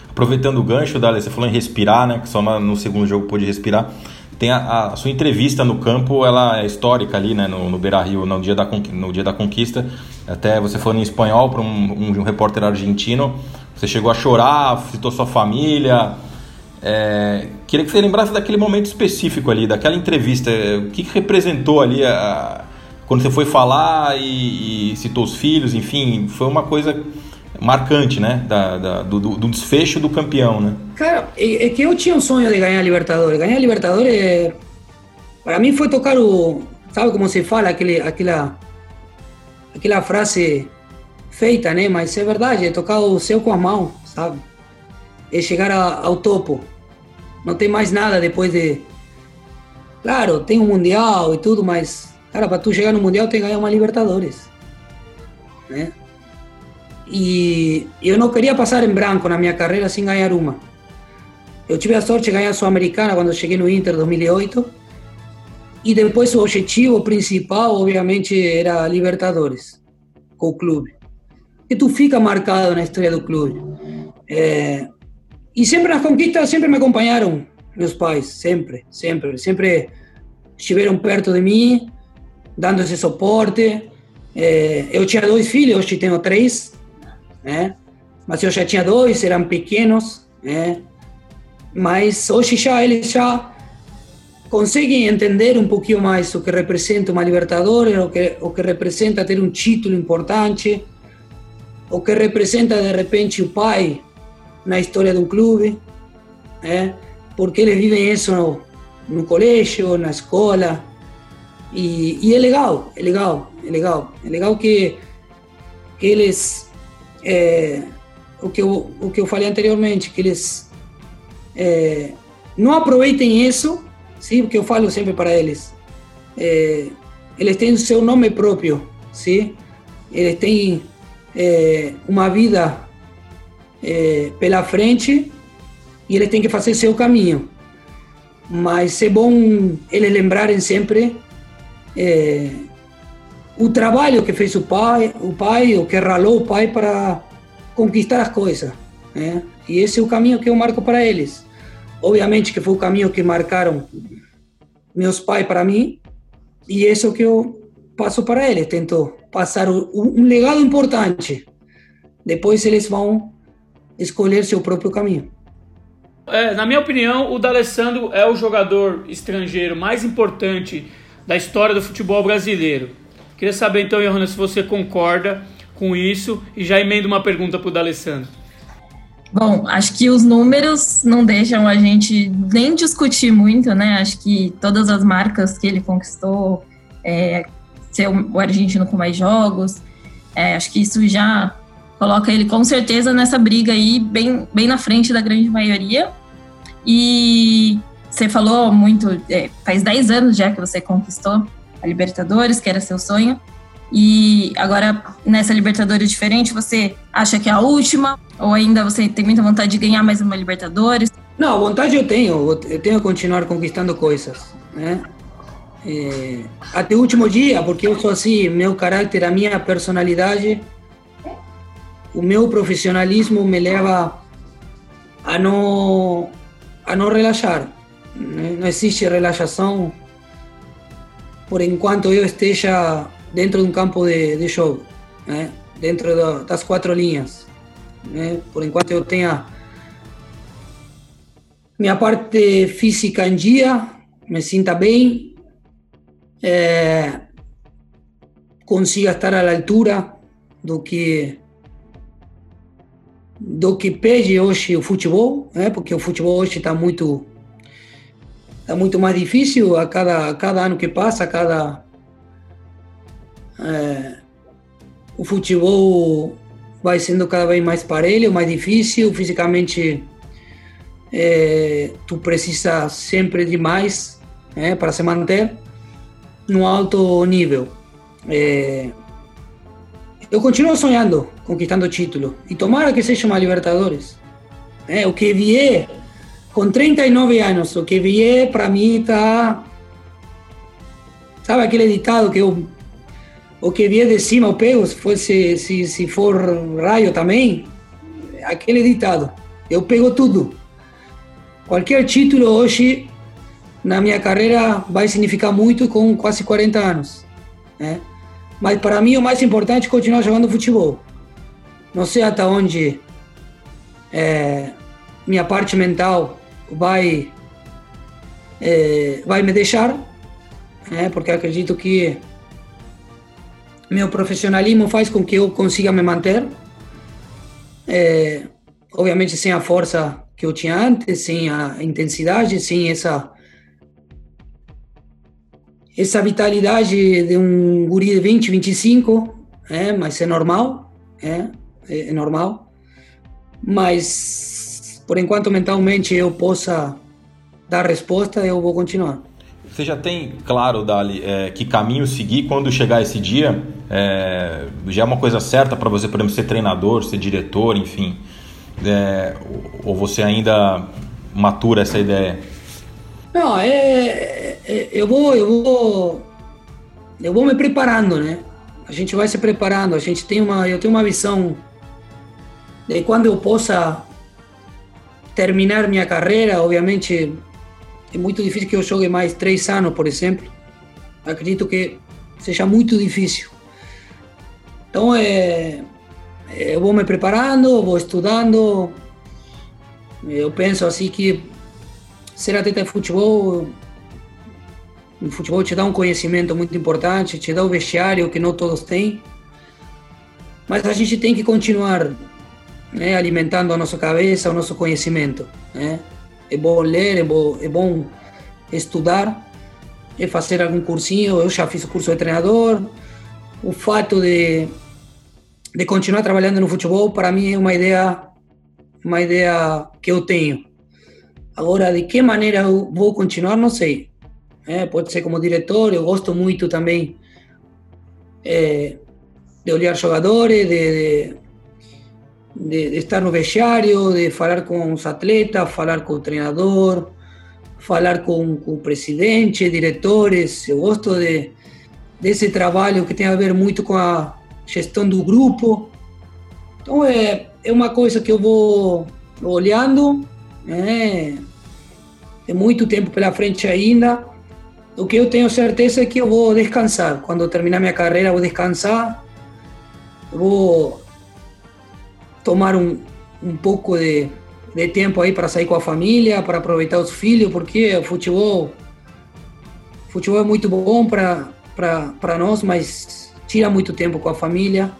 Aproveitando o gancho, Dali, você falou em respirar, né? Que só no segundo jogo pôde respirar. Tem a, a, sua entrevista no campo, ela é histórica ali, né? No, no Beira Rio, no dia, da, no dia da conquista. Até você falando em espanhol para um, um, um repórter argentino. Você chegou a chorar, citou sua família. É, queria que você lembrasse daquele momento específico ali, daquela entrevista. O que, que representou ali a, quando você foi falar e, e, citou os filhos, enfim, foi uma coisa marcante, né? Da, da do, do, desfecho do campeão, né? Cara, é, é, que eu tinha um sonho de ganhar a Libertadores. Ganhar a Libertadores, para mim, foi tocar o. Sabe como se fala? Aquele, aquela, aquela frase feita, né? Mas é verdade, é tocar o céu com a mão, sabe? É chegar a, ao topo. Não tem mais nada depois de. Claro, tem um Mundial e tudo, mas, cara, para tu chegar no Mundial tem que ganhar uma Libertadores. Né? E eu não queria passar em branco na minha carreira sem ganhar uma. Eu tive a sorte de ganhar a Sul-Americana quando cheguei no Inter em 2008. e depois o objetivo principal, obviamente, era Libertadores, com o clube. E tu fica marcado na história do clube. É, e sempre nas conquistas, sempre me acompanharam meus pais, sempre, sempre. Sempre estiveram perto de mim, dando esse suporte. É, eu tinha dois filhos, hoje tenho três, né? Mas eu já tinha dois, eram pequenos, né? Mas hoje já eles já conseguem entender um pouquinho mais o que representa uma Libertadores, o que, o que representa ter um título importante, o que representa de repente o pai na história um clube, né? porque eles vivem isso no, no colégio, na escola, e, e, é legal, é legal, é legal, é legal que, que eles, é, o, que eu, o que eu falei anteriormente, que eles é, não aproveitem isso sim, porque eu falo sempre para eles, é, eles têm o seu nome próprio, sim, eles têm é, uma vida é, pela frente e eles têm que fazer seu caminho. Mas é bom eles lembrarem sempre é, o trabalho que fez o pai, o pai, o que ralou o pai para conquistar as coisas. Né? E esse é o caminho que eu marco para eles. Obviamente que foi o caminho que marcaram meus pais para mim, e esse é o que eu passo para eles. Tento passar um legado importante. Depois eles vão escolher seu próprio caminho. É, na minha opinião, o D'Alessandro é o jogador estrangeiro mais importante da história do futebol brasileiro. Queria saber então, Johanna, se você concorda com isso e já emendo uma pergunta para o D'Alessandro. Bom, acho que os números não deixam a gente nem discutir muito, né? Acho que todas as marcas que ele conquistou, é, ser o argentino com mais jogos, é, acho que isso já coloca ele com certeza nessa briga aí, bem, bem na frente da grande maioria. E você falou muito, é, faz 10 anos já que você conquistou a Libertadores, que era seu sonho. E agora, nessa Libertadores diferente, você acha que é a última? Ou ainda você tem muita vontade de ganhar mais uma Libertadores? Não, vontade eu tenho. Eu tenho que continuar conquistando coisas, né? É, até o último dia, porque eu sou assim, meu caráter, a minha personalidade, o meu profissionalismo me leva a não, a não relaxar. Não existe relaxação por enquanto eu esteja dentro de um campo de, de jogo, né? dentro da, das quatro linhas. Né? Por enquanto eu tenha minha parte física em dia, me sinta bem, é, consiga estar à altura do que do que pede hoje o futebol, né? porque o futebol hoje está muito está muito mais difícil a cada, a cada ano que passa, a cada é, o futebol vai sendo cada vez mais parelho, mais difícil, fisicamente é, tu precisa sempre de mais é, para se manter no alto nível. É, eu continuo sonhando, conquistando título, e tomara que seja uma Libertadores. É, o que vier, com 39 anos, o que vier para mim está... Sabe aquele ditado que eu o que vier de cima eu pego, se, fosse, se, se for raio também, aquele ditado, eu pego tudo. Qualquer título hoje na minha carreira vai significar muito com quase 40 anos. Né? Mas para mim o mais importante é continuar jogando futebol. Não sei até onde é, minha parte mental vai, é, vai me deixar, né? porque acredito que meu profissionalismo faz com que eu consiga me manter. É, obviamente sem a força que eu tinha antes, sem a intensidade, sem essa essa vitalidade de um guri de 20, 25, é, mas é normal, é, é, normal. Mas por enquanto mentalmente eu possa dar resposta, eu vou continuar. Você já tem claro, Dali, é, que caminho seguir quando chegar esse dia? É, já é uma coisa certa para você, por exemplo, ser treinador, ser diretor, enfim? É, ou você ainda matura essa ideia? Não, é, é, eu vou, eu vou, eu vou me preparando, né? A gente vai se preparando. A gente tem uma, eu tenho uma visão de quando eu possa terminar minha carreira. Obviamente, é muito difícil que eu jogue mais três anos, por exemplo. Acredito que seja muito difícil. Então, é, eu vou me preparando, vou estudando. Eu penso assim que ser atleta de futebol, o futebol te dá um conhecimento muito importante, te dá o vestiário que não todos têm. Mas a gente tem que continuar né, alimentando a nossa cabeça, o nosso conhecimento. Né? É bom ler, é bom, é bom estudar, é fazer algum cursinho. Eu já fiz o curso de treinador. O fato de, de continuar trabalhando no futebol, para mim, é uma ideia, uma ideia que eu tenho. Agora, de que maneira eu vou continuar, não sei. É, pode ser como diretor, eu gosto muito também é, de olhar jogadores, de, de, de, estar no vestiário, de falar com os atletas, falar com o treinador, falar com, com o presidente, diretores. Eu gosto de, desse trabalho que tem a ver muito com a gestão do grupo. Então, é, é uma coisa que eu vou olhando é, tem muito tempo pela frente ainda. O que eu tenho certeza é que eu vou descansar. Quando eu terminar minha carreira, vou descansar. Vou tomar um, um pouco de, de tempo aí para sair com a família, para aproveitar os filhos, porque o futebol, futebol é muito bom para nós, mas tira muito tempo com a família.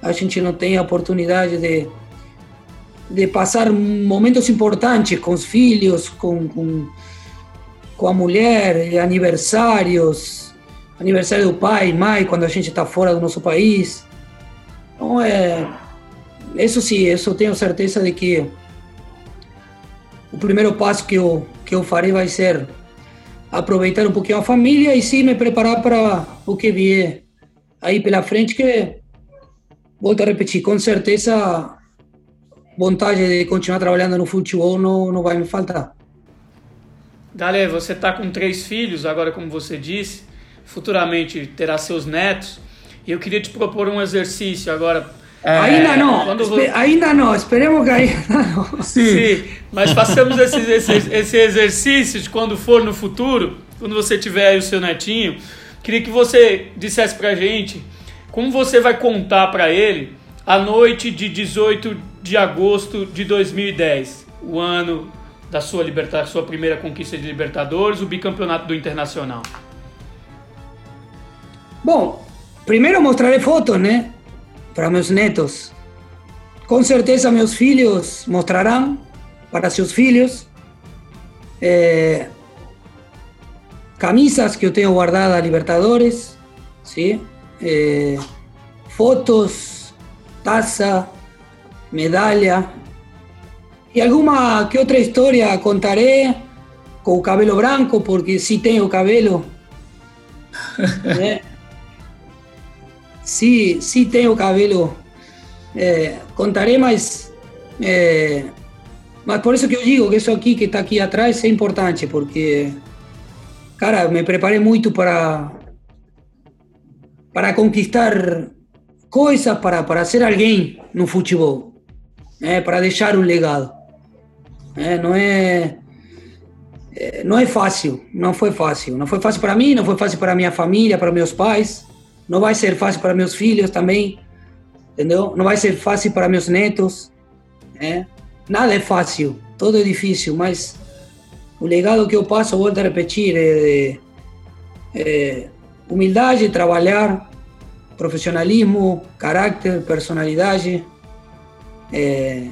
A gente não tem a oportunidade de, de passar momentos importantes com os filhos, com, com, com a mulher, aniversários, aniversário do pai, mãe, quando a gente está fora do nosso país. Então, é, isso sim, eu tenho certeza de que o primeiro passo que eu, que eu farei vai ser aproveitar um pouquinho a família e sim me preparar para o que vier aí pela frente, que, volto a repetir, com certeza vontade de continuar trabalhando no futebol não, não vai me faltar. Dale, você está com três filhos, agora como você disse, futuramente terá seus netos, e eu queria te propor um exercício agora. É, ainda não, ainda não, esperemos que ainda não. Sim, Sim mas façamos esse, esse, esse exercício de quando for no futuro, quando você tiver aí o seu netinho, queria que você dissesse pra gente como você vai contar para ele a noite de 18 de agosto de 2010, o ano da sua, liberta sua primeira conquista de Libertadores, o bicampeonato do Internacional? Bom, primeiro mostrarei fotos, né? Para meus netos. Com certeza meus filhos mostrarão para seus filhos. É, camisas que eu tenho guardada Libertadores, sim? É, fotos, taça, medalha. E alguma que outra história contarei com o cabelo branco, porque sim tenho cabelo. né? Sim, sim tenho cabelo. É, contarei, mas, é, mas por isso que eu digo que isso aqui que está aqui atrás é importante, porque, cara, me preparei muito para, para conquistar coisas, para, para ser alguém no futebol né, para deixar um legado. Não é não é fácil, não foi fácil. Não foi fácil para mim, não foi fácil para minha família, para meus pais. Não vai ser fácil para meus filhos também, entendeu? Não vai ser fácil para meus netos. Né? Nada é fácil, tudo é difícil, mas o legado que eu passo, volto a repetir, é, é humildade, trabalhar, profissionalismo, caráter, personalidade, é,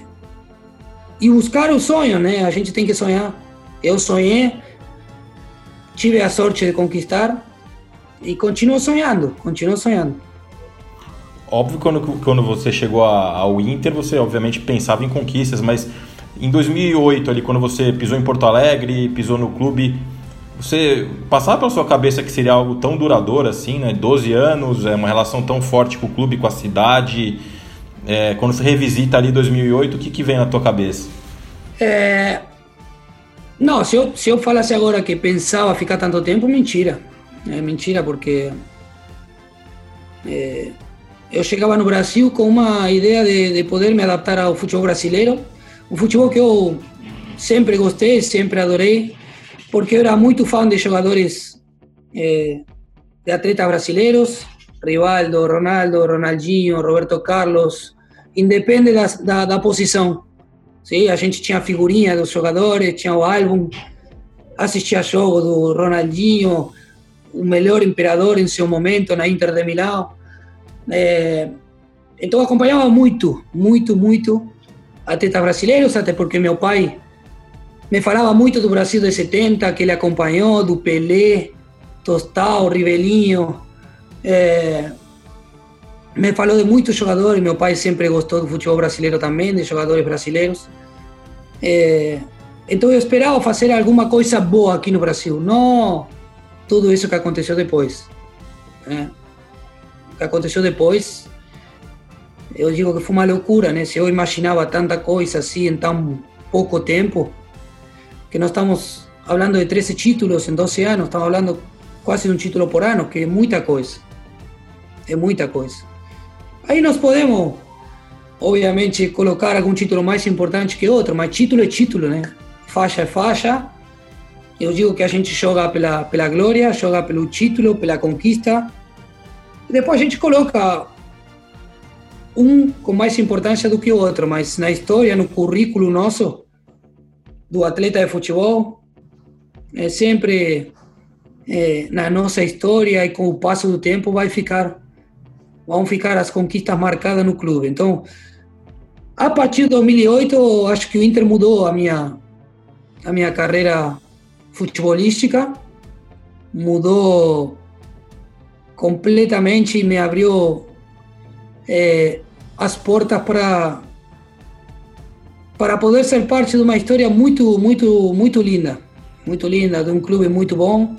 e buscar o sonho, né? A gente tem que sonhar. Eu sonhei, tive a sorte de conquistar e continuo sonhando, continuo sonhando. Óbvio que quando, quando você chegou ao Inter, você obviamente pensava em conquistas, mas em 2008, ali, quando você pisou em Porto Alegre, pisou no clube, você passava pela sua cabeça que seria algo tão duradouro assim, né? 12 anos, é uma relação tão forte com o clube, com a cidade, é, quando você revisita ali 2008, o que, que vem na tua cabeça? É, Não, se eu, se eu falasse agora que pensava ficar tanto tempo, mentira. É mentira, porque é, eu chegava no Brasil com uma ideia de, de poder me adaptar ao futebol brasileiro, um futebol que eu sempre gostei, sempre adorei, porque eu era muito fã de jogadores, é, de atletas brasileiros, Rivaldo, Ronaldo, Ronaldinho, Roberto Carlos, independe da, da, da posição. Sim, a gente tinha figurinha dos jogadores, tinha o álbum, assistia jogo do Ronaldinho, o melhor imperador em seu momento na Inter de Milão. É, então acompanhava muito, muito, muito atletas brasileiros, até porque meu pai me falava muito do Brasil de 70, que ele acompanhou, do Pelé, Tostão, Rivelinho. É, me falou de muitos jogadores, meu pai sempre gostou do futebol brasileiro também, de jogadores brasileiros. É, então eu esperava fazer alguma coisa boa aqui no Brasil, não tudo isso que aconteceu depois. Né? O que aconteceu depois, eu digo que foi uma loucura, né? Se eu imaginava tanta coisa assim em tão pouco tempo, que nós estamos falando de 13 títulos em 12 anos, estamos falando quase de um título por ano, que é muita coisa. É muita coisa. Aí nós podemos, obviamente, colocar algum título mais importante que outro, mas título é título, né? Faixa é faixa. Eu digo que a gente joga pela, pela glória, joga pelo título, pela conquista. Depois a gente coloca um com mais importância do que o outro, mas na história, no currículo nosso do atleta de futebol, é sempre é, na nossa história e com o passo do tempo vai ficar vão ficar as conquistas marcadas no clube. Então, a partir de 2008, acho que o Inter mudou a minha a minha carreira futebolística, mudou completamente e me abriu é, as portas para para poder ser parte de uma história muito muito muito linda, muito linda, de um clube muito bom,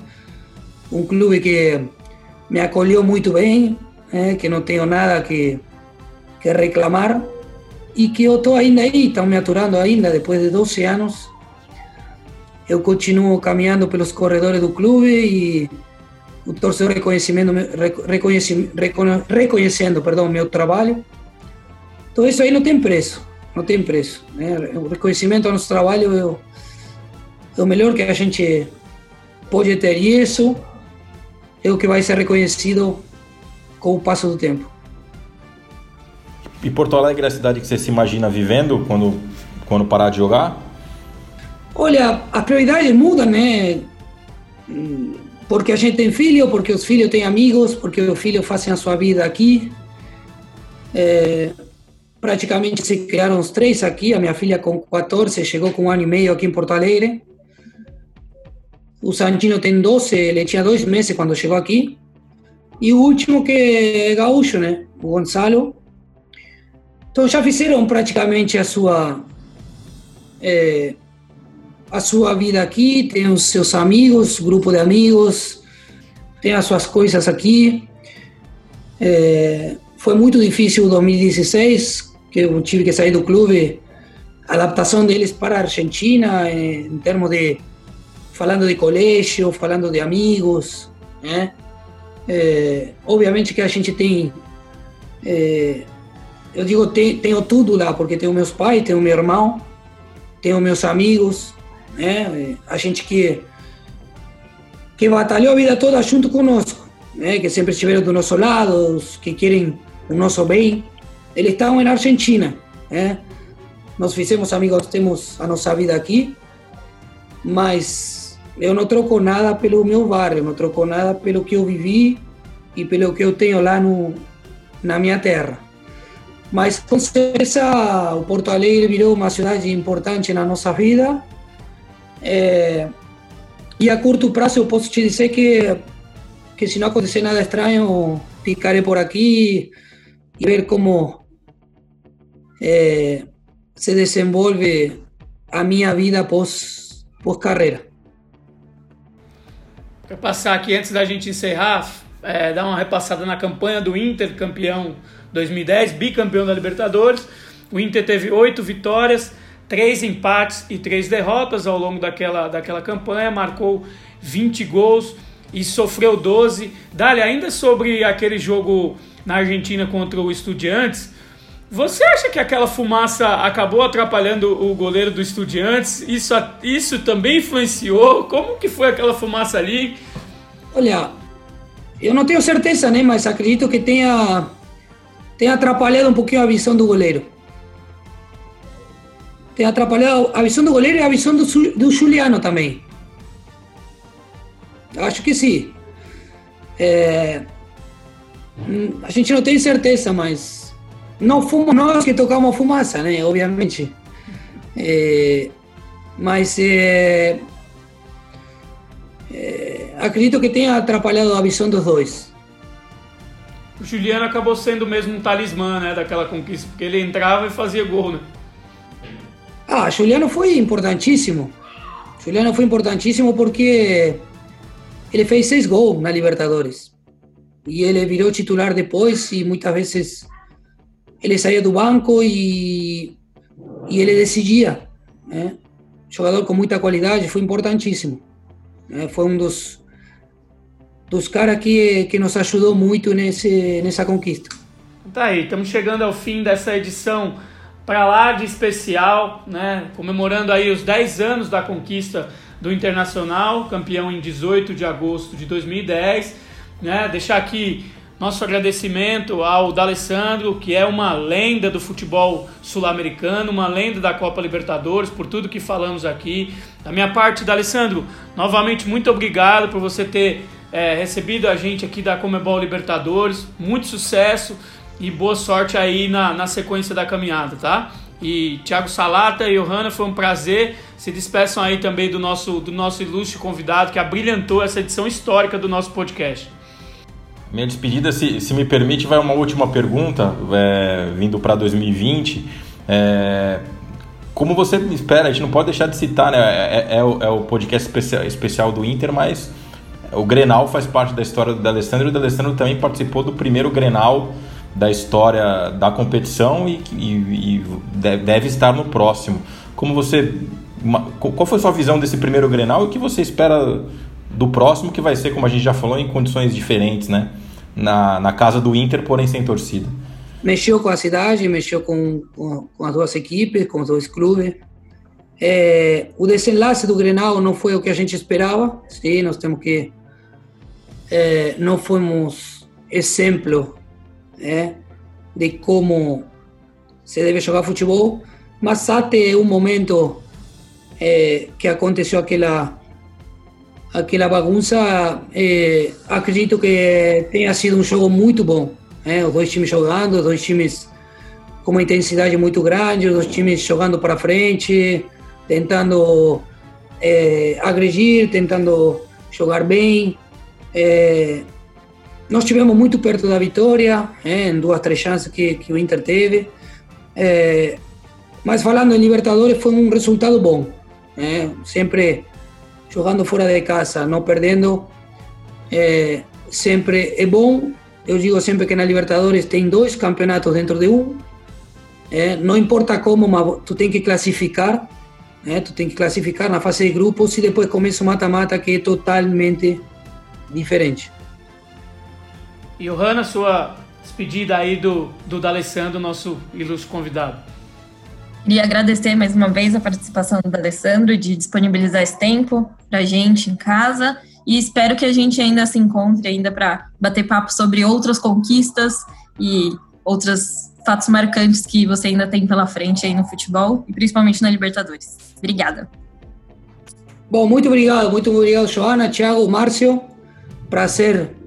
um clube que me acolheu muito bem, é, que não tenho nada que, que reclamar e que eu estou ainda aí, estão me aturando ainda depois de 12 anos. Eu continuo caminhando pelos corredores do clube e o torcedor reconhecendo, reconhecendo, reconhecendo perdão, meu trabalho. Então isso aí não tem preço, não tem preço. Né? O reconhecimento ao nosso trabalho é o, é o melhor que a gente pode ter e isso é o que vai ser reconhecido com o passo do tempo. E Porto Alegre é a cidade que você se imagina vivendo quando, quando parar de jogar? Olha, as prioridades mudam, né? Porque a gente tem filho, porque os filhos têm amigos, porque os filhos fazem a sua vida aqui. É, praticamente se criaram os três aqui. A minha filha, com 14, chegou com um ano e meio aqui em Porto Alegre. O Santino tem 12, ele tinha dois meses quando chegou aqui. E o último que é gaúcho, né? O Gonçalo. Então já fizeram praticamente a sua é, a sua vida aqui, tem os seus amigos, grupo de amigos, tem as suas coisas aqui. É, foi muito difícil 2016, que eu tive que sair do clube, a adaptação deles para a Argentina, em termos de falando de colégio, falando de amigos, né? É, obviamente que a gente tem. É, eu digo, tem, tenho tudo lá, porque tenho meus pais, tenho meu irmão, tenho meus amigos, né? A gente que, que batalhou a vida toda junto conosco, né? Que sempre estiveram do nosso lado, que querem o nosso bem. Eles estavam na Argentina, né? Nós fizemos amigos, temos a nossa vida aqui, mas eu não troco nada pelo meu bairro, não troco nada pelo que eu vivi e pelo que eu tenho lá no, na minha terra. Mas com certeza o Porto Alegre virou uma cidade importante na nossa vida. É, e a curto prazo eu posso te dizer que, que se não acontecer nada estranho, ficarei por aqui e ver como é, se desenvolve a minha vida pós, pós carreira. Para passar aqui antes da gente encerrar, é, dar uma repassada na campanha do Inter, campeão 2010, bicampeão da Libertadores. O Inter teve oito vitórias, três empates e três derrotas ao longo daquela, daquela campanha, marcou 20 gols e sofreu 12. Dali, ainda sobre aquele jogo na Argentina contra o Estudiantes, você acha que aquela fumaça acabou atrapalhando o goleiro do Estudiantes? Isso, isso também influenciou? Como que foi aquela fumaça ali? Olha, eu não tenho certeza, né? Mas acredito que tenha, tenha atrapalhado um pouquinho a visão do goleiro. Tem atrapalhado a visão do goleiro e a visão do, do Juliano também. Acho que sim. É, a gente não tem certeza, mas não fomos nós que tocamos fumaça, né? Obviamente. É, mas é, é, acredito que tenha atrapalhado a visão dos dois. O Juliano acabou sendo mesmo um talismã, né, daquela conquista, porque ele entrava e fazia gol, né? Ah, Juliano foi importantíssimo. Juliano foi importantíssimo porque ele fez seis gols na Libertadores. E ele virou titular depois e muitas vezes ele saía do banco e, e ele decidia. Né? Jogador com muita qualidade, foi importantíssimo. Né? Foi um dos, dos caras que, que nos ajudou muito nesse, nessa conquista. Tá aí, estamos chegando ao fim dessa edição para lá de especial, né? comemorando aí os 10 anos da conquista do Internacional, campeão em 18 de agosto de 2010. Né? Deixar aqui nosso agradecimento ao D'Alessandro, que é uma lenda do futebol sul-americano, uma lenda da Copa Libertadores, por tudo que falamos aqui. Da minha parte, D'Alessandro, novamente muito obrigado por você ter é, recebido a gente aqui da Comebol Libertadores. Muito sucesso e boa sorte aí na, na sequência da caminhada, tá? E Thiago Salata e Johanna, foi um prazer. Se despeçam aí também do nosso, do nosso ilustre convidado que abrilhantou essa edição histórica do nosso podcast. Minha despedida, se, se me permite, vai uma última pergunta, é, vindo para 2020. É, como você espera, a gente não pode deixar de citar, né? É, é, é o, é o, podcast especial, especial, do Inter, mas o Grenal faz parte da história do Alessandro e o Alessandro também participou do primeiro Grenal da história da competição e, e, e deve estar no próximo. Como você. Qual foi sua visão desse primeiro Grenal e o que você espera do próximo, que vai ser, como a gente já falou, em condições diferentes, né? na, na casa do Inter, porém sem torcida. Mexeu com a cidade, mexeu com, com, com as duas equipes, com os dois clubes. É, o desenlace do Grenal não foi o que a gente esperava. Sim, nós temos que. É, não fomos exemplo é, de como se deve jogar futebol, mas até um momento é, que aconteceu aquela aquela bagunça, é, acredito que tenha sido um jogo muito bom. Né? Os dois times jogando, os dois times com uma intensidade muito grande, os dois times jogando para frente, tentando é, agredir, tentando jogar bem. É, nós tivemos muito perto da vitória, é, em duas, três chances que, que o Inter teve. É, mas falando em Libertadores, foi um resultado bom. É, sempre jogando fora de casa, não perdendo, é, sempre é bom. Eu digo sempre que na Libertadores tem dois campeonatos dentro de um. Não importa como, mas tu tem que classificar. Tu tem que classificar na fase de grupos e depois começa o mata-mata que é totalmente diferente. Johanna, sua despedida aí do, do D'Alessandro, nosso ilustre convidado. Queria agradecer mais uma vez a participação do Alessandro de disponibilizar esse tempo para a gente em casa e espero que a gente ainda se encontre ainda para bater papo sobre outras conquistas e outros fatos marcantes que você ainda tem pela frente aí no futebol e principalmente na Libertadores. Obrigada. Bom, muito obrigado, muito obrigado, Joana, Thiago, Márcio. Prazer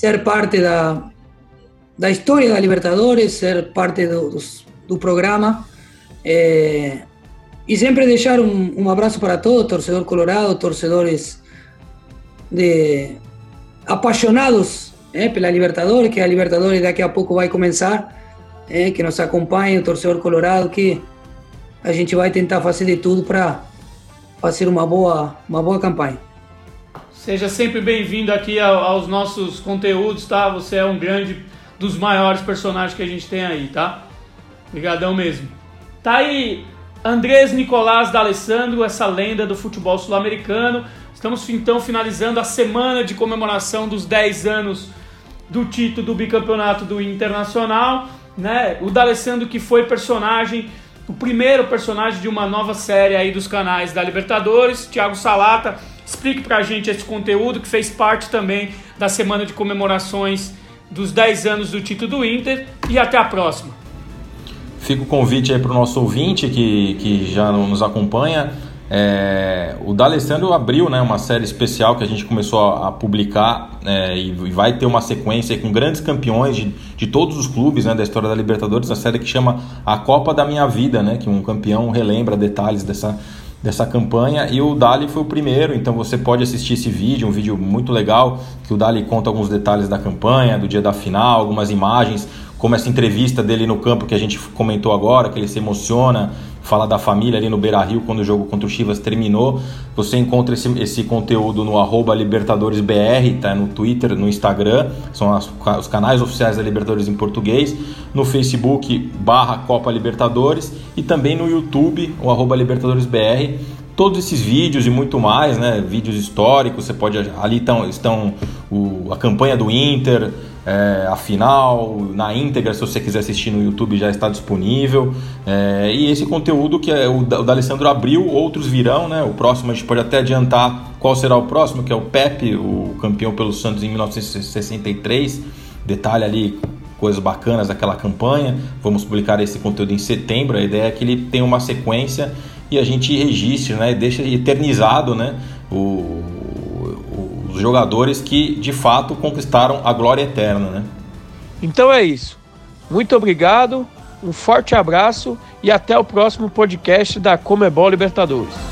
ser parte da, da história da Libertadores, ser parte do, do, do programa. É, e sempre deixar um, um abraço para todos, torcedor colorado, torcedores de apaixonados é, pela Libertadores, que a Libertadores daqui a pouco vai começar, é, que nos acompanhe, o torcedor colorado, que a gente vai tentar fazer de tudo para fazer uma boa, uma boa campanha. Seja sempre bem-vindo aqui aos nossos conteúdos, tá? Você é um grande dos maiores personagens que a gente tem aí, tá? Obrigadão mesmo. Tá aí Andrés Nicolás D'Alessandro, essa lenda do futebol sul-americano. Estamos então finalizando a semana de comemoração dos 10 anos do título do bicampeonato do Internacional. Né? O D'Alessandro que foi personagem, o primeiro personagem de uma nova série aí dos canais da Libertadores. Thiago Salata, explique pra gente esse conteúdo que fez parte também da semana de comemorações dos 10 anos do título do Inter. E até a próxima. Fica o convite aí para o nosso ouvinte que, que já nos acompanha. É, o D'Alessandro abriu né, uma série especial que a gente começou a, a publicar é, e, e, vai ter uma sequência com grandes campeões de, de todos os clubes né, da história da Libertadores, a série que chama A Copa da Minha Vida, né, que um campeão relembra detalhes dessa, dessa campanha. E o Dali foi o primeiro, então você pode assistir esse vídeo, um vídeo muito legal que o Dali conta alguns detalhes da campanha, do dia da final, algumas imagens, como essa entrevista dele no campo que a gente comentou agora, que ele se emociona, fala da família ali no Beira Rio quando o jogo contra o Chivas terminou. Você encontra esse, esse conteúdo no LibertadoresBR, tá? no Twitter, no Instagram, são as, os canais oficiais da Libertadores em português, no Facebook barra Copa Libertadores e também no YouTube, o arroba LibertadoresBR todos esses vídeos e muito mais, né? Vídeos históricos, você pode ali tão, estão o, a campanha do Inter, é, a final, na íntegra, se você quiser assistir no YouTube, já está disponível. É, e esse conteúdo que é, o, o D'Alessandro abriu, outros virão, né? O próximo a gente pode até adiantar qual será o próximo, que é o Pepe, o campeão pelo Santos em 1963. Detalhe ali coisas bacanas daquela campanha. Vamos publicar esse conteúdo em setembro. A ideia é que ele tenha uma sequência e a gente registre, né? Deixa eternizado, né? O, jogadores que de fato conquistaram a glória eterna, né? Então é isso. Muito obrigado, um forte abraço e até o próximo podcast da Comebol Libertadores.